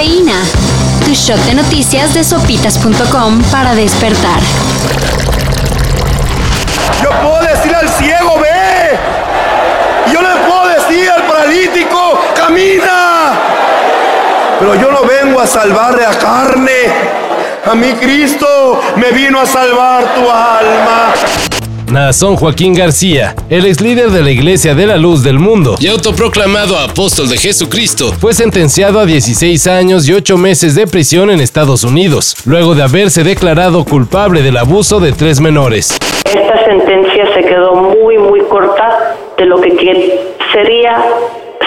Tu shot de noticias de sopitas.com para despertar. Yo puedo decir al ciego, ve. Yo le puedo decir al paralítico, camina. Pero yo no vengo a salvarle a carne. A mí Cristo me vino a salvar tu alma. Nazón Joaquín García, el ex líder de la Iglesia de la Luz del Mundo. Y autoproclamado apóstol de Jesucristo, fue sentenciado a 16 años y 8 meses de prisión en Estados Unidos, luego de haberse declarado culpable del abuso de tres menores. Esta sentencia se quedó muy, muy corta de lo que sería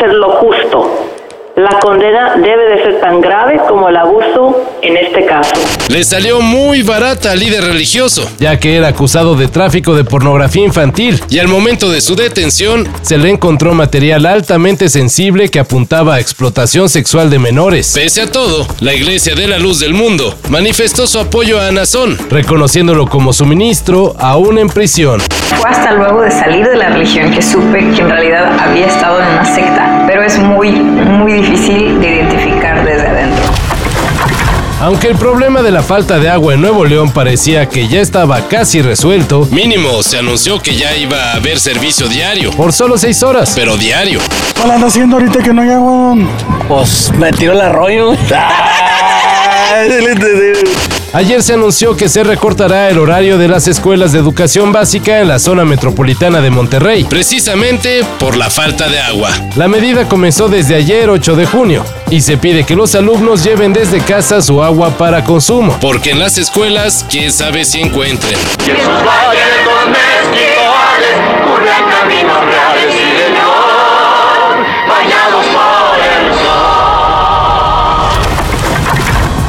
ser lo justo la condena debe de ser tan grave como el abuso en este caso. Le salió muy barata al líder religioso, ya que era acusado de tráfico de pornografía infantil y al momento de su detención se le encontró material altamente sensible que apuntaba a explotación sexual de menores. Pese a todo, la Iglesia de la Luz del Mundo manifestó su apoyo a Nazón, reconociéndolo como su ministro aún en prisión. Fue hasta luego de salir de la religión que supe que en realidad había estado en una secta, pero es muy, muy difícil de identificar desde adentro. Aunque el problema de la falta de agua en Nuevo León parecía que ya estaba casi resuelto, mínimo se anunció que ya iba a haber servicio diario, por solo seis horas, pero diario. ¿Cuál anda haciendo ahorita que no hay agua? Pues me tiró el arroyo. Ayer se anunció que se recortará el horario de las escuelas de educación básica en la zona metropolitana de Monterrey, precisamente por la falta de agua. La medida comenzó desde ayer 8 de junio y se pide que los alumnos lleven desde casa su agua para consumo, porque en las escuelas quién sabe si encuentren.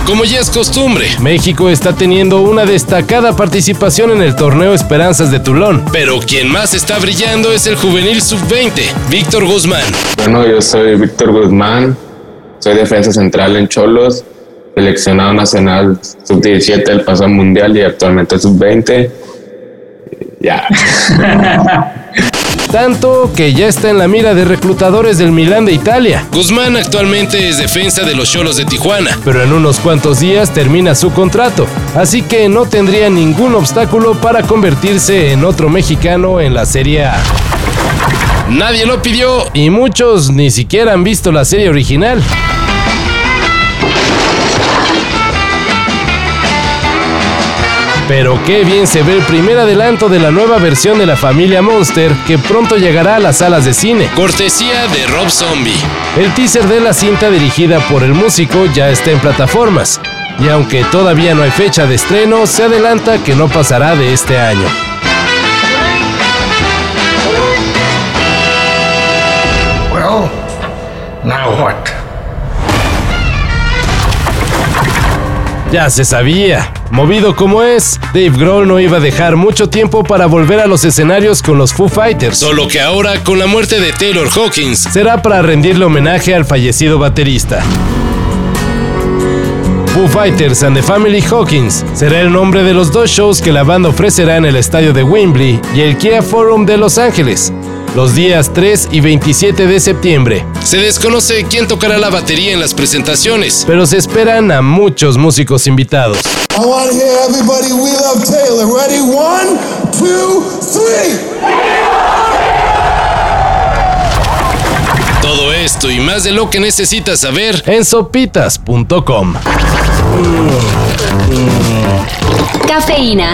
Como ya es costumbre, México está teniendo una destacada participación en el torneo Esperanzas de Tulón, pero quien más está brillando es el juvenil sub-20, Víctor Guzmán. Bueno, yo soy Víctor Guzmán, soy defensa central en Cholos, seleccionado nacional sub-17 del pasado mundial y actualmente sub-20. Ya. tanto que ya está en la mira de reclutadores del Milán de Italia. Guzmán actualmente es defensa de los Cholos de Tijuana, pero en unos cuantos días termina su contrato, así que no tendría ningún obstáculo para convertirse en otro mexicano en la Serie A. Nadie lo pidió y muchos ni siquiera han visto la serie original. Pero qué bien se ve el primer adelanto de la nueva versión de la familia Monster que pronto llegará a las salas de cine. Cortesía de Rob Zombie. El teaser de la cinta dirigida por el músico ya está en plataformas. Y aunque todavía no hay fecha de estreno, se adelanta que no pasará de este año. Well, now what? Ya se sabía. Movido como es, Dave Grohl no iba a dejar mucho tiempo para volver a los escenarios con los Foo Fighters, solo que ahora, con la muerte de Taylor Hawkins, será para rendirle homenaje al fallecido baterista. Foo Fighters and the Family Hawkins será el nombre de los dos shows que la banda ofrecerá en el estadio de Wembley y el Kia Forum de Los Ángeles, los días 3 y 27 de septiembre. Se desconoce quién tocará la batería en las presentaciones, pero se esperan a muchos músicos invitados. Todo esto y más de lo que necesitas saber en sopitas.com. Cafeína.